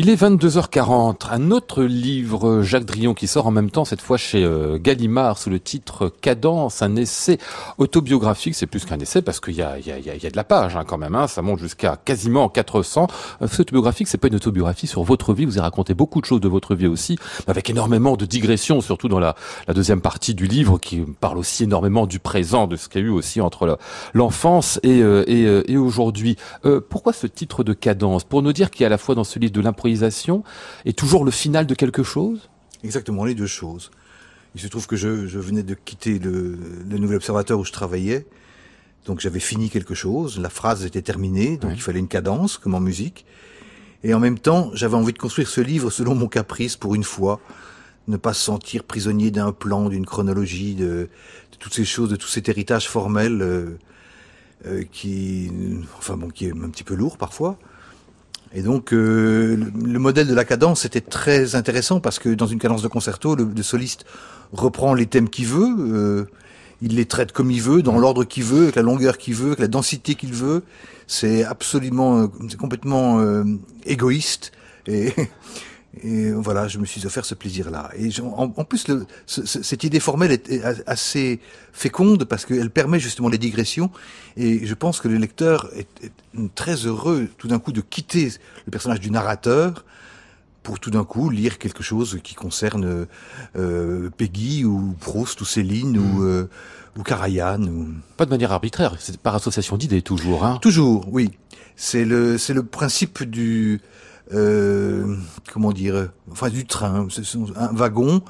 Il est 22h40. Un autre livre, Jacques Drion, qui sort en même temps, cette fois chez euh, Gallimard, sous le titre Cadence, un essai autobiographique. C'est plus qu'un essai parce qu'il y y, y a de la page hein, quand même. Hein. Ça monte jusqu'à quasiment 400. Euh, c'est autobiographique, c'est pas une autobiographie sur votre vie. Vous avez raconté beaucoup de choses de votre vie aussi, avec énormément de digressions, surtout dans la, deuxième partie du livre, qui parle aussi énormément du présent, de ce qu'il y a eu aussi entre l'enfance et, euh, et, et aujourd'hui. pourquoi ce titre de Cadence? Pour nous dire qu'il y a à la fois dans ce livre de l'improvisation est toujours le final de quelque chose? Exactement, les deux choses. Il se trouve que je, venais de quitter le, Nouvel Observateur où je travaillais. Donc j'avais fini quelque chose, la phrase était terminée, donc il fallait une cadence, comme en musique. Et en même temps, j'avais envie de construire ce livre selon mon caprice pour une fois, ne pas se sentir prisonnier d'un plan, d'une chronologie, de, toutes ces choses, de tout cet héritage formel euh, euh, qui, enfin bon, qui est un petit peu lourd parfois. Et donc euh, le, modèle de la cadence était très intéressant parce que dans une cadence de concerto, le, soliste reprend les thèmes qu'il veut, euh, il les traite comme il veut, dans l'ordre qu'il veut, avec la longueur qu'il veut, avec la densité qu'il veut. C'est absolument, euh, c'est complètement égoïste Et voilà, je me suis offert ce plaisir-là. Et en, plus, le, cette idée formelle est, assez féconde parce qu'elle permet justement les digressions. Et je pense que le lecteur est, très heureux tout d'un coup de quitter le personnage du narrateur pour tout d'un coup lire quelque chose qui concerne euh, Peggy ou Proust ou Céline ou, hmm. euh, ou Karajan. Ou... Pas de manière arbitraire, c'est par association d'idées toujours. Hein. Toujours, oui. C'est le, c'est le principe du euh, comment dire, enfin du train, un wagon,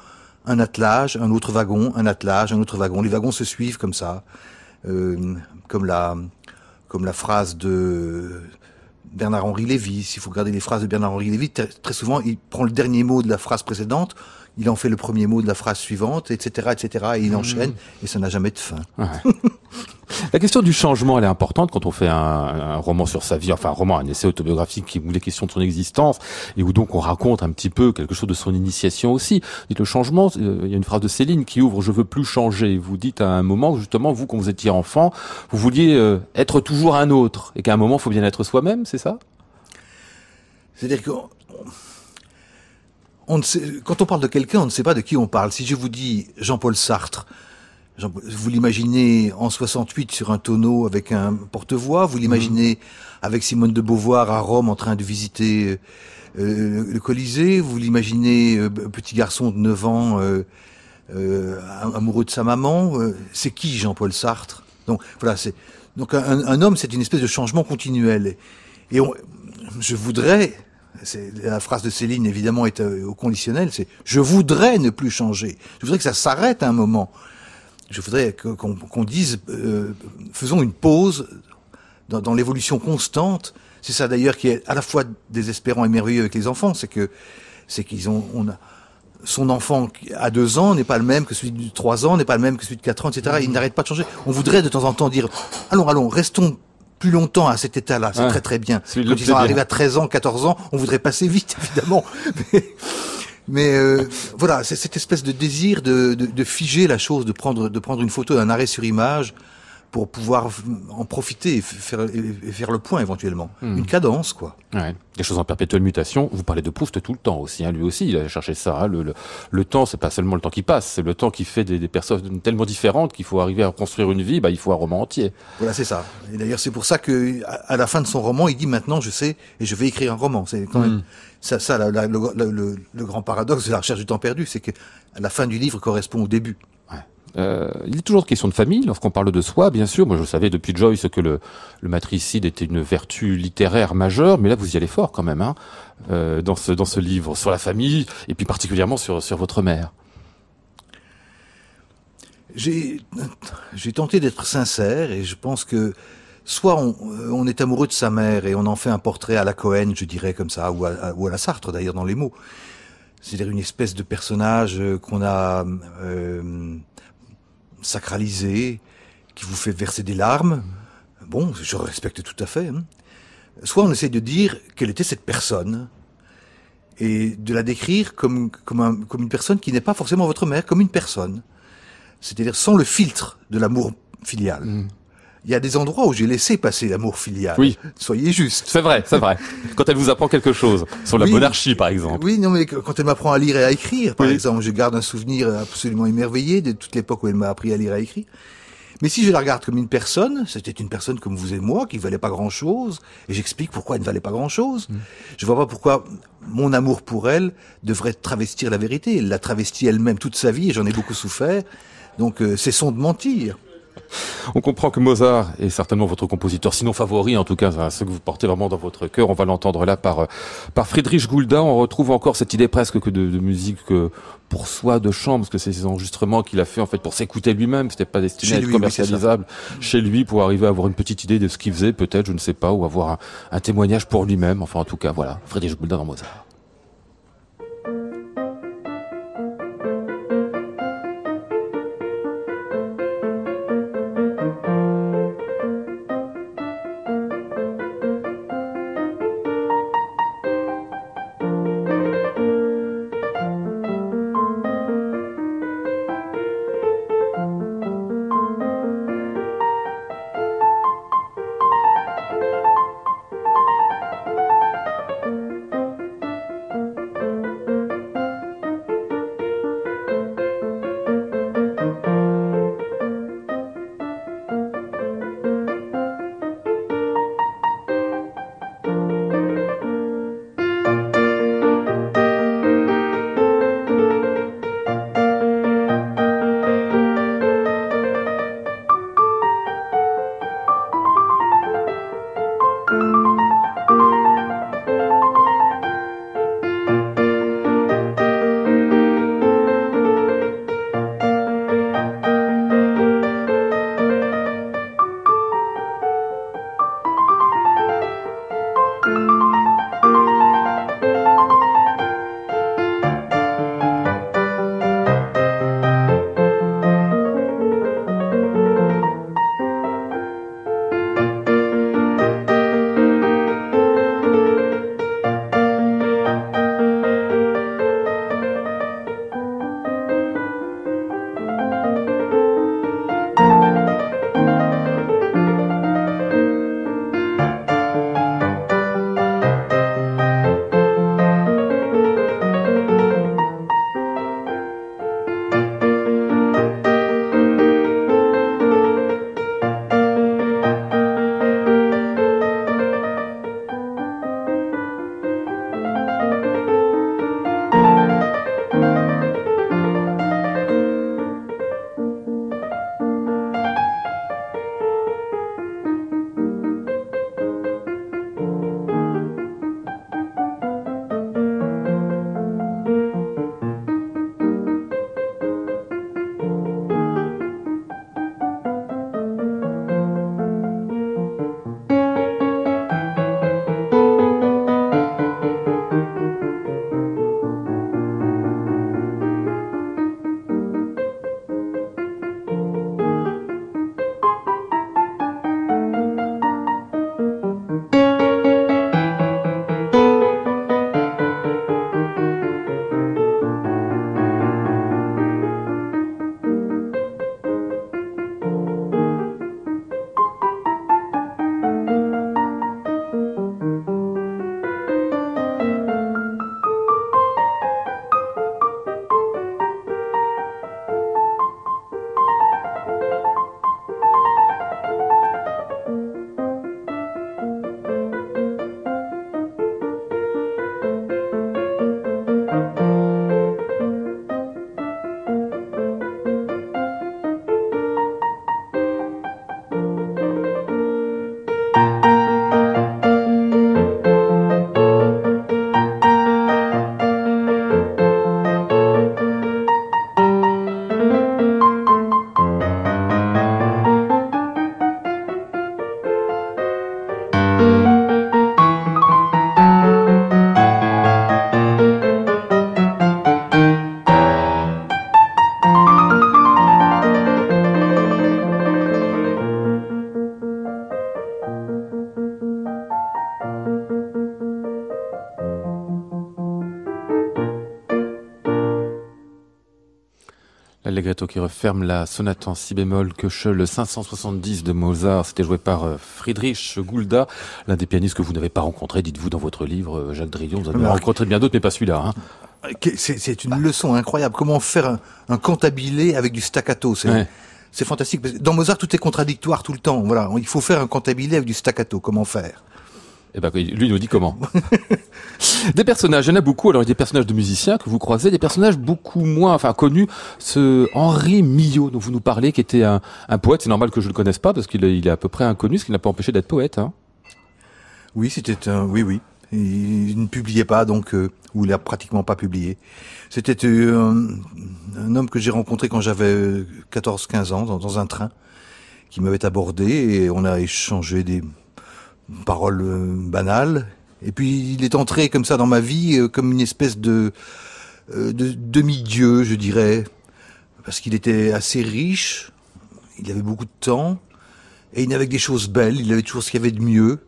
un attelage, un autre wagon, un attelage, un autre wagon. Les wagons se suivent comme ça, euh, comme la, comme la phrase de Bernard-Henri Lévy. S'il faut regarder les phrases de Bernard-Henri Lévy, très souvent, il prend le dernier mot de la phrase précédente, il en fait le premier mot de la phrase suivante, etc., etc., et il mmh. enchaîne, et ça n'a jamais de fin. La question du changement, elle est importante quand on fait un, un, roman sur sa vie, enfin un roman, un essai autobiographique qui vous les questions de son existence et où donc on raconte un petit peu quelque chose de son initiation aussi. Dites le changement, euh, il y a une phrase de Céline qui ouvre "Je veux plus changer". Vous dites à un moment justement, vous quand vous étiez enfant, vous vouliez euh, être toujours un autre et qu'à un moment, faut bien être soi-même, c'est ça? C'est-à-dire que on ne sait, quand on parle de quelqu'un, on ne sait pas de qui on parle. Si je vous dis Jean-Paul Sartre, vous l'imaginez en 68 sur un tonneau avec un porte-voix, vous l'imaginez mhm. avec Simone de Beauvoir à Rome en train de visiter euh, le Colisée, vous l'imaginez euh, petit garçon de 9 ans euh, euh amoureux de sa maman. c'est qui Jean-Paul Sartre? Donc voilà, c'est donc un, homme, c'est une espèce de changement continuel. Et je voudrais, la phrase de Céline évidemment est au conditionnel, c'est je voudrais ne plus changer. Je voudrais que ça s'arrête à un moment je voudrais qu'on dise, euh, faisons une pause dans, dans l'évolution constante. C'est ça d'ailleurs qui est à la fois désespérant et merveilleux avec les enfants, c'est que c'est qu'ils ont, on a, son enfant à deux ans n'est pas le même que celui de trois ans, n'est pas le même que celui de quatre ans, etc. Il n'arrête pas de changer. On voudrait de temps en temps dire, allons, allons, restons plus longtemps à cet état-là. C'est très très bien. Quand ils arrivent à 13 ans, 14 ans, on voudrait passer vite, évidemment. Mais euh, voilà, c'est cette espèce de désir de, de, de, figer la chose, de prendre, de prendre une photo, un arrêt sur image, pour pouvoir en profiter et faire, et faire le point éventuellement. Hmm. Une cadence, quoi. Ouais. Des choses en perpétuelle mutation. Vous parlez de Proust tout le temps aussi. Hein. Lui aussi, il a cherché ça. Hein. Le, le, le, temps, c'est pas seulement le temps qui passe, c'est le temps qui fait des, des, personnes tellement différentes qu'il faut arriver à construire une vie. Bah, il faut un roman entier. Voilà, c'est ça. Et d'ailleurs, c'est pour ça que à, la fin de son roman, il dit maintenant, je sais et je vais écrire un roman. C'est quand même hmm. Ça, ça la, le, le, grand paradoxe de la recherche du temps perdu, c'est que la fin du livre correspond au début. Euh, il est toujours question de famille lorsqu'on parle de soi, bien sûr. Moi, je savais depuis Joyce que le, le matricide était une vertu littéraire majeure, mais là, vous y allez fort quand même, hein, euh, dans ce dans ce livre sur la famille et puis particulièrement sur sur votre mère. J'ai j'ai tenté d'être sincère et je pense que soit on, on, est amoureux de sa mère et on en fait un portrait à la Cohen, je dirais comme ça, ou à, ou à la Sartre d'ailleurs dans les mots. C'est-à-dire une espèce de personnage qu'on a euh, sacralisé, qui vous fait verser des larmes, bon, je respecte tout à fait. Hein. Soit on essaie de dire quelle était cette personne, et de la décrire comme, comme, un- comme une personne qui n'est pas forcément votre mère, comme une personne. C'est-à-dire sans le filtre de l'amour filial. Il y a des endroits où j'ai laissé passer l'amour filial. Oui. Soyez juste. C'est vrai, c'est vrai. Quand elle vous apprend quelque chose, sur la Oui. monarchie par exemple. Oui, non, mais quand elle m'apprend à lire et à écrire, par Oui. exemple, je garde un souvenir absolument émerveillé de toute l'époque où elle m'a appris à lire et à écrire. Mais si je la regarde comme une personne, c'était une personne comme vous et moi, qui valait pas grand chose, et j'explique pourquoi elle ne valait pas grand chose. Je vois pas pourquoi mon amour pour elle devrait travestir la vérité. Elle l'a travesti elle-même toute sa vie, et j'en ai beaucoup souffert. Donc, euh, cessons de mentir. On comprend que Mozart est certainement votre compositeur, sinon favori en tout cas, hein, ce que vous portez vraiment dans votre cœur. On va l'entendre là par euh, par Friedrich Gulda. On retrouve encore cette idée presque que de, de musique euh, pour soi de chambre, parce que c'est ces enregistrements qu'il a fait en fait pour s'écouter lui-même. C'était pas destiné Chez à être lui, oui, commercialisable chez lui pour arriver à avoir une petite idée de ce qu'il faisait, peut-être, je ne sais pas, ou avoir un, un témoignage pour lui-même. Enfin, en tout cas, voilà, Friedrich Gulda dans Mozart. Qui referme la sonate en si bémol que le 570 de Mozart. C'était joué par euh, Friedrich Gulda, l'un des pianistes que vous n'avez pas rencontré, dites-vous dans votre livre, euh, Jacques Drillon. Vous en avez rencontré bien d'autres, mais pas celui-là. Hein. C'est une leçon incroyable. Comment faire un, un cantabilé avec du staccato C'est fantastique. Dans Mozart, tout est contradictoire tout le temps. Voilà, il faut faire un cantabilé avec du staccato. Comment faire? Eh ben, lui nous dit comment. des personnages, il y en a beaucoup. Alors, il y a des personnages de musiciens que vous croisez, des personnages beaucoup moins, enfin, connus. Ce Henri Millot dont vous nous parlez, qui était un, poète. C'est normal que je le connaisse pas parce qu'il est, à peu près inconnu, ce qui n'a pas empêché d'être poète. Hein. Oui, c'était un, oui, oui. Il ne publiait pas, donc, euh, ou il a pratiquement pas publié. C'était euh, un, homme que j'ai rencontré quand j'avais 14-15 ans, dans un train, qui m'avait abordé et on a échangé des parole euh, banale. Et puis il est entré comme ça dans ma vie euh, comme une espèce de, euh, de demi-dieu, je dirais, parce qu'il était assez riche, il avait beaucoup de temps, et il n'avait que des choses belles, il avait toujours ce qu'il y avait de mieux,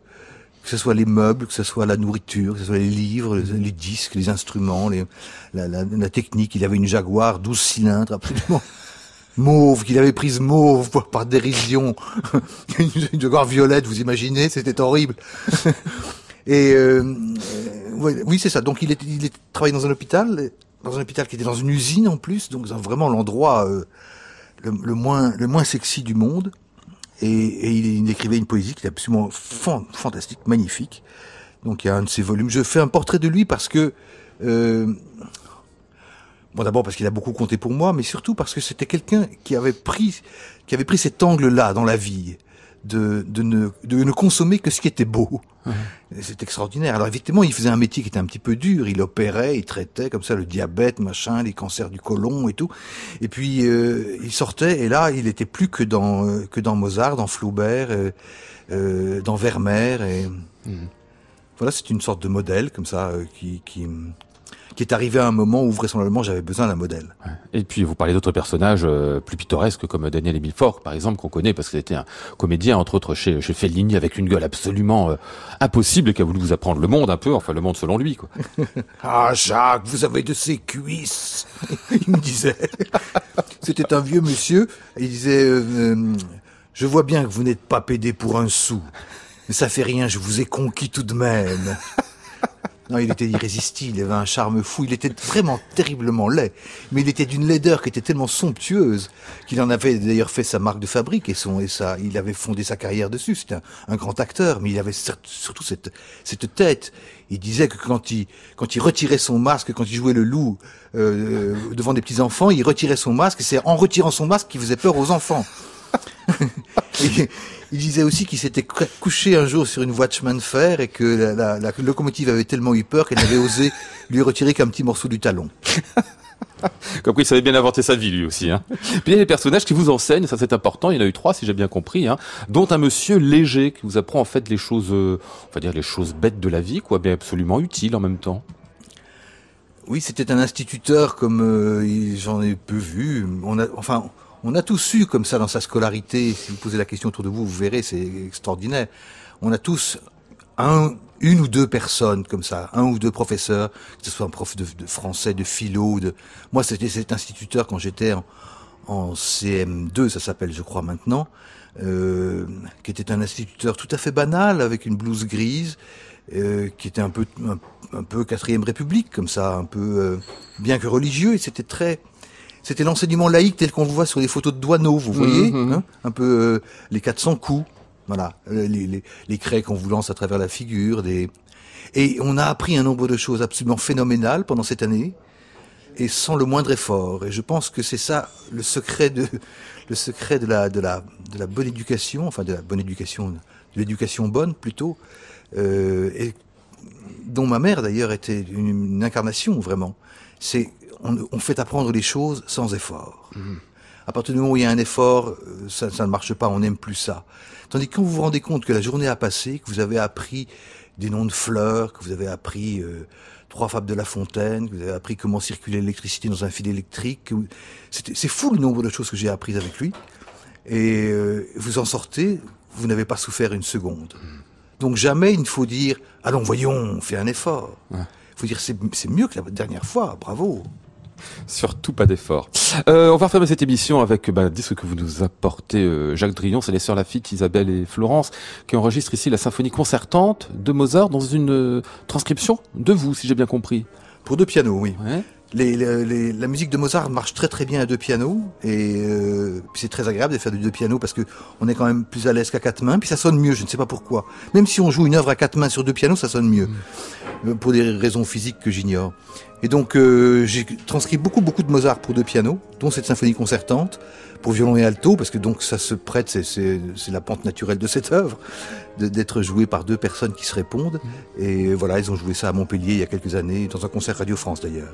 que ce soit les meubles, que ce soit la nourriture, que ce soit les livres, les, disques, les instruments, la, technique. Il avait une Jaguar 12 cylindres, absolument mauve, qu'il avait prise mauve par dérision, une, une violette, vous imaginez, c'était horrible. Et euh, oui, c'est ça. Donc il est, il est travaillé dans un hôpital, dans un hôpital qui était dans une usine en plus, donc vraiment l'endroit euh, le, moins le moins sexy du monde. Et, et il, écrivait une poésie qui est absolument fantastique, magnifique. Donc il y a un de ses volumes. Je fais un portrait de lui parce que euh, Bon, d'abord parce qu'il a beaucoup compté pour moi, mais surtout parce que c'était quelqu'un qui avait pris, qui avait pris cet angle-là dans la vie, de, de, ne, de ne consommer que ce qui était beau. C'est extraordinaire. Alors effectivement, il faisait un métier qui était un petit peu dur. Il opérait, il traitait comme ça le diabète, machin, les cancers du côlon et tout. Et puis euh, il sortait et là, il était plus que dans euh, que dans Mozart, dans Flaubert, euh, euh dans Vermeer. Et mmh. voilà, c'est une sorte de modèle comme ça qui, qui qui est arrivé à un moment où vraisemblablement j'avais besoin d'un modèle. Et puis vous parlez d'autres personnages euh, plus pittoresques comme Daniel Emile Faure, par exemple, qu'on connaît parce qu'il était un comédien, entre autres chez, chez Fellini, avec une gueule absolument euh, impossible, qui a voulu vous apprendre le monde un peu, enfin le monde selon lui. Quoi. ah Jacques, vous avez de ces cuisses, il me disait. C'était un vieux monsieur, il disait, euh, je vois bien que vous n'êtes pas pédé pour un sou, mais ça fait rien, je vous ai conquis tout de même. Non, il était irrésistible, il avait un charme fou, il était vraiment terriblement laid, mais il était d'une laideur qui était tellement somptueuse qu'il en avait d'ailleurs fait sa marque de fabrique et son et ça, il avait fondé sa carrière dessus. C'était un, grand acteur, mais il avait surtout cette cette tête. Il disait que quand il quand il retirait son masque, quand il jouait le loup euh, devant des petits enfants, il retirait son masque c'est en retirant son masque qu'il faisait peur aux enfants. Il disait aussi qu'il s'était couché un jour sur une voie de chemin de fer et que la, locomotive avait tellement eu peur qu'elle n'avait osé lui retirer qu'un petit morceau du talon. Comme il savait bien inventer sa vie lui aussi. Hein. Puis il y a des personnages qui vous enseignent, ça c'est important, il y en a eu trois si j'ai bien compris, hein, dont un monsieur léger qui vous apprend en fait les choses, euh, on va dire les choses bêtes de la vie, quoi, bien absolument utiles en même temps. Oui, c'était un instituteur comme euh, j'en ai peu vu. On a, enfin, on a tous eu comme ça dans sa scolarité, si vous posez la question autour de vous, vous verrez, c'est extraordinaire. On a tous un, une ou deux personnes comme ça, un ou deux professeurs, que ce soit un prof de, français, de philo, de... Moi, c'était cet instituteur quand j'étais en, CM2, ça s'appelle, je crois, maintenant, euh, qui était un instituteur tout à fait banal, avec une blouse grise, euh, qui était un peu, un, peu quatrième république, comme ça, un peu, euh, bien que religieux, et c'était très, c'était l'enseignement laïque tel qu'on voit sur les photos de Douaneau, vous voyez, mhm. hein, un peu euh, les 400 coups, voilà, euh, les, les, les craies qu'on vous lance à travers la figure, des... et on a appris un nombre de choses absolument phénoménales pendant cette année, et sans le moindre effort. Et je pense que c'est ça le secret de le secret de la de la de la bonne éducation, enfin de la bonne éducation, de l'éducation bonne plutôt, euh, et dont ma mère d'ailleurs était une, une incarnation vraiment. C'est on, fait apprendre les choses sans effort. Mhm. À partir du moment où il y a un effort, euh, ça, ne marche pas, on n'aime plus ça. Tandis que quand vous vous rendez compte que la journée a passé, que vous avez appris des noms de fleurs, que vous avez appris euh, trois fables de La Fontaine, que vous avez appris comment circuler l'électricité dans un fil électrique, c'est fou le nombre de choses que j'ai apprises avec lui. Et euh, vous en sortez, vous n'avez pas souffert une seconde. Mhm. Donc jamais il ne faut dire, allons voyons, on fait un effort. Il faut dire, c'est mieux que la dernière fois, bravo. Surtout pas d'effort. Euh, on va refermer cette émission avec bah, ce que vous nous apportez, euh, Jacques Drillon. C'est les sœurs Lafitte, Isabelle et Florence qui enregistrent ici la symphonie concertante de Mozart dans une euh, transcription de vous, si j'ai bien compris. Pour deux pianos, oui. La musique de Mozart marche très très bien à deux pianos et c'est très agréable de faire du deux pianos parce que on est quand même plus à l'aise qu'à quatre mains puis ça sonne mieux je ne sais pas pourquoi même si on joue une œuvre à quatre mains sur deux pianos ça sonne mieux mm. pour des raisons physiques que j'ignore et donc euh, j'ai transcrit beaucoup beaucoup de Mozart pour deux pianos, dont cette symphonie concertante pour violon et alto, parce que donc ça se prête, c'est la pente naturelle de cette œuvre, d'être jouée par deux personnes qui se répondent. Mmh. Et voilà, ils ont joué ça à Montpellier il y a quelques années, dans un concert Radio France d'ailleurs.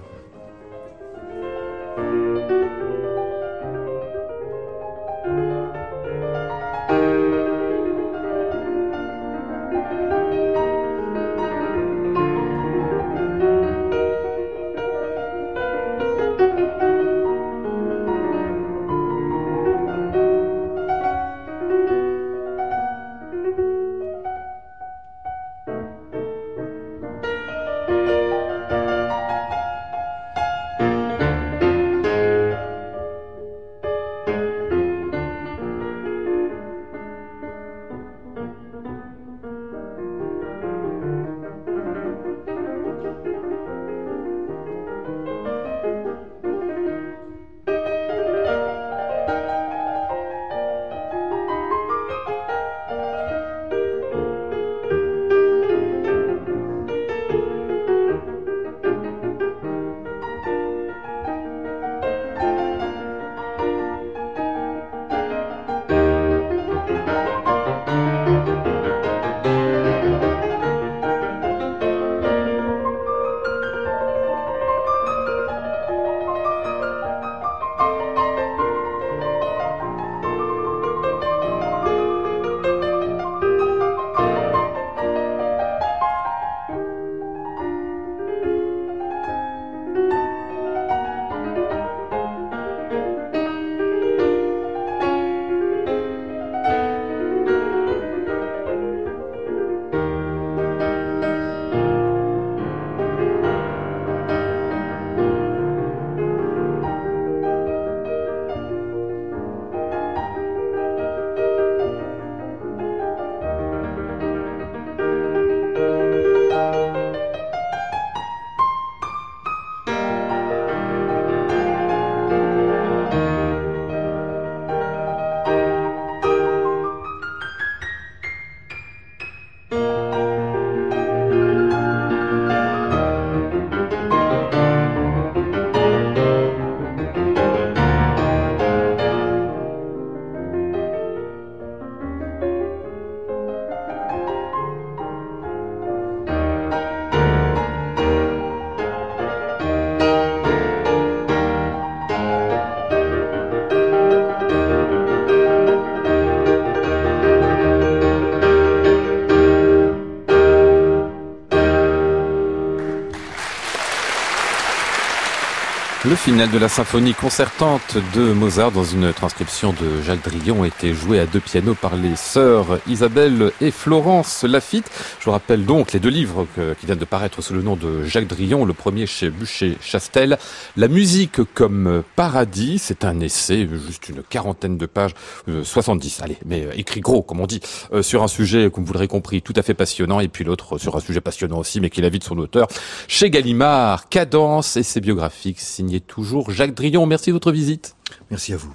Le final de la symphonie concertante de Mozart dans une transcription de Jacques Drillon était joué à deux pianos par les sœurs Isabelle et Florence Lafitte. Je vous rappelle donc les deux livres qui viennent de paraître sous le nom de Jacques Drillon, le premier chez Bûcher Chastel. La musique comme paradis, c'est un essai, juste une quarantaine de pages, 70, euh, allez, mais euh, écrit gros comme on dit, euh, sur un sujet, comme vous l'aurez compris, tout à fait passionnant, et puis l'autre sur un sujet passionnant aussi, mais qui est la vie de son auteur, chez Gallimard, Cadence, et ses biographiques signé toujours Jacques Drillon. Merci de votre visite. Merci à vous.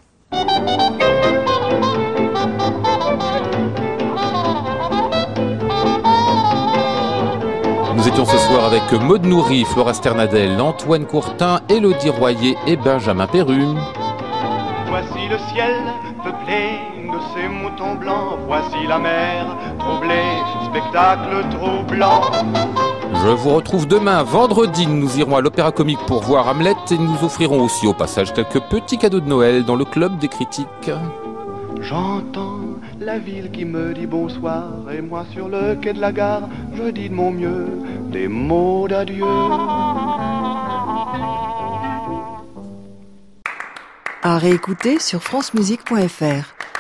Nous étions ce soir avec Maud Nourri, Flora Sternadel, Antoine Courtin, Élodie Royer et Benjamin Perrume. Voici le ciel peuplé de ces moutons blancs, voici la mer troublée, spectacle troublant. Je vous retrouve demain, vendredi. Nous irons à l'Opéra Comique pour voir Hamlet et nous offrirons aussi au passage quelques petits cadeaux de Noël dans le club des critiques. J'entends la ville qui me dit bonsoir et moi sur le quai de la gare, je dis de mon mieux des mots d'adieu. À réécouter sur francemusique.fr.